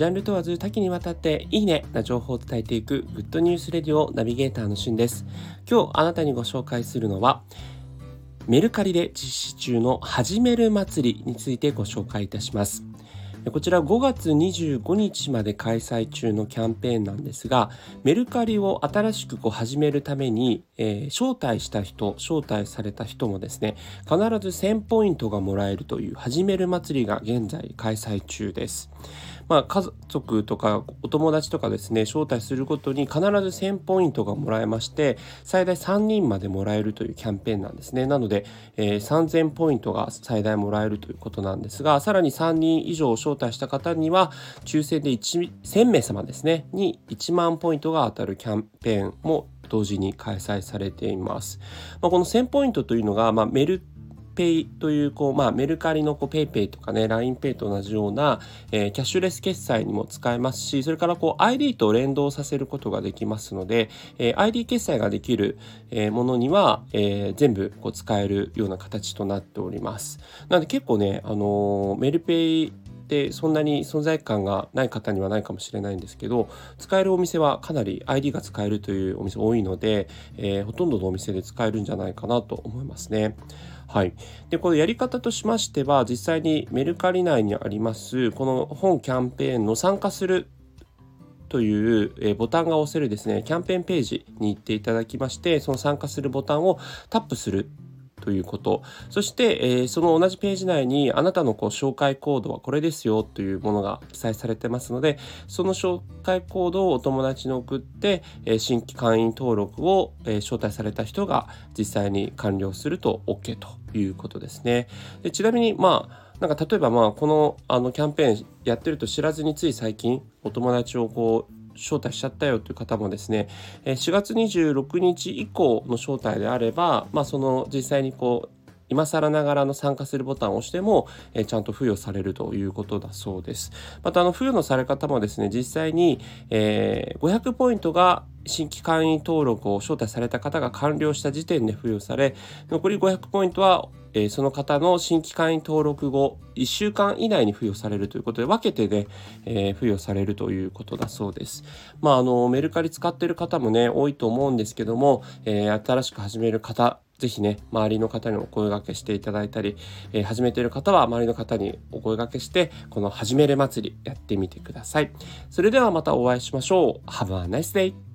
ジャンル問わず多岐にわたっていいねな情報を伝えていくグッドニュースレディオナビゲーターのしゅんです。今日あなたにご紹介するのはメルカリで実施中の始める祭りについてご紹介いたします。こちら5月25日まで開催中のキャンペーンなんですがメルカリを新しくこう始めるために、えー、招待した人招待された人もですね必ず1000ポイントがもらえるという始める祭りが現在開催中です。まあ、家族とかお友達とかですね招待するごとに必ず1000ポイントがもらえまして最大3人までもらえるというキャンペーンなんですねなので、えー、3000ポイントが最大もらえるということなんですがさらに3人以上招招待した方には抽選で1000名様ですねに1万ポイントが当たるキャンペーンも同時に開催されています。まあ、この1000ポイントというのが、まあ、メルペイというこう、まあ、メルカリのこうペイペイとかね LINEPay と同じような、えー、キャッシュレス決済にも使えますしそれからこう ID と連動させることができますので、えー、ID 決済ができる、えー、ものには、えー、全部こう使えるような形となっております。なので結構ね、あのメルペイでそんなに存在感がない方にはないかもしれないんですけど使えるお店はかなり ID が使えるというお店多いので、えー、ほとんどのお店で使えるんじゃないかなと思いますね。はい、でこのやり方としましては実際にメルカリ内にありますこの本キャンペーンの参加するという、ボタンが押せるですねキャンペーンページに行っていただきましてその参加するボタンをタップするということ。そして、えー、その同じページ内にあなたのこう紹介コードはこれですよというものが記載されてますので、その紹介コードをお友達に送って、えー、新規会員登録を、えー、招待された人が実際に完了すると OK ということですね。でちなみに、まあ、なんか例えばまあこのあのキャンペーンやってると知らずについ最近お友達をこう招待しちゃったよという方もですね4月26日以降の招待であれば、まあ、その実際にこう今更ながらの参加するボタンを押しても、えちゃんと付与されるということだそうです。またあの付与のされ方もですね実際に、えー、500ポイントが新規会員登録を招待された方が完了した時点で付与され残り500ポイントはえ、その方の新規会員登録後1週間以内に付与されるということで分けてね、え、付与されるということだそうです。まああのメルカリ使ってる方もね多いと思うんですけども、え、新しく始める方ぜひね、周りの方にお声がけしていただいたり、えー、始めている方は周りの方にお声がけして、この始める祭りやってみてください。それではまたお会いしましょう。Have a nice day!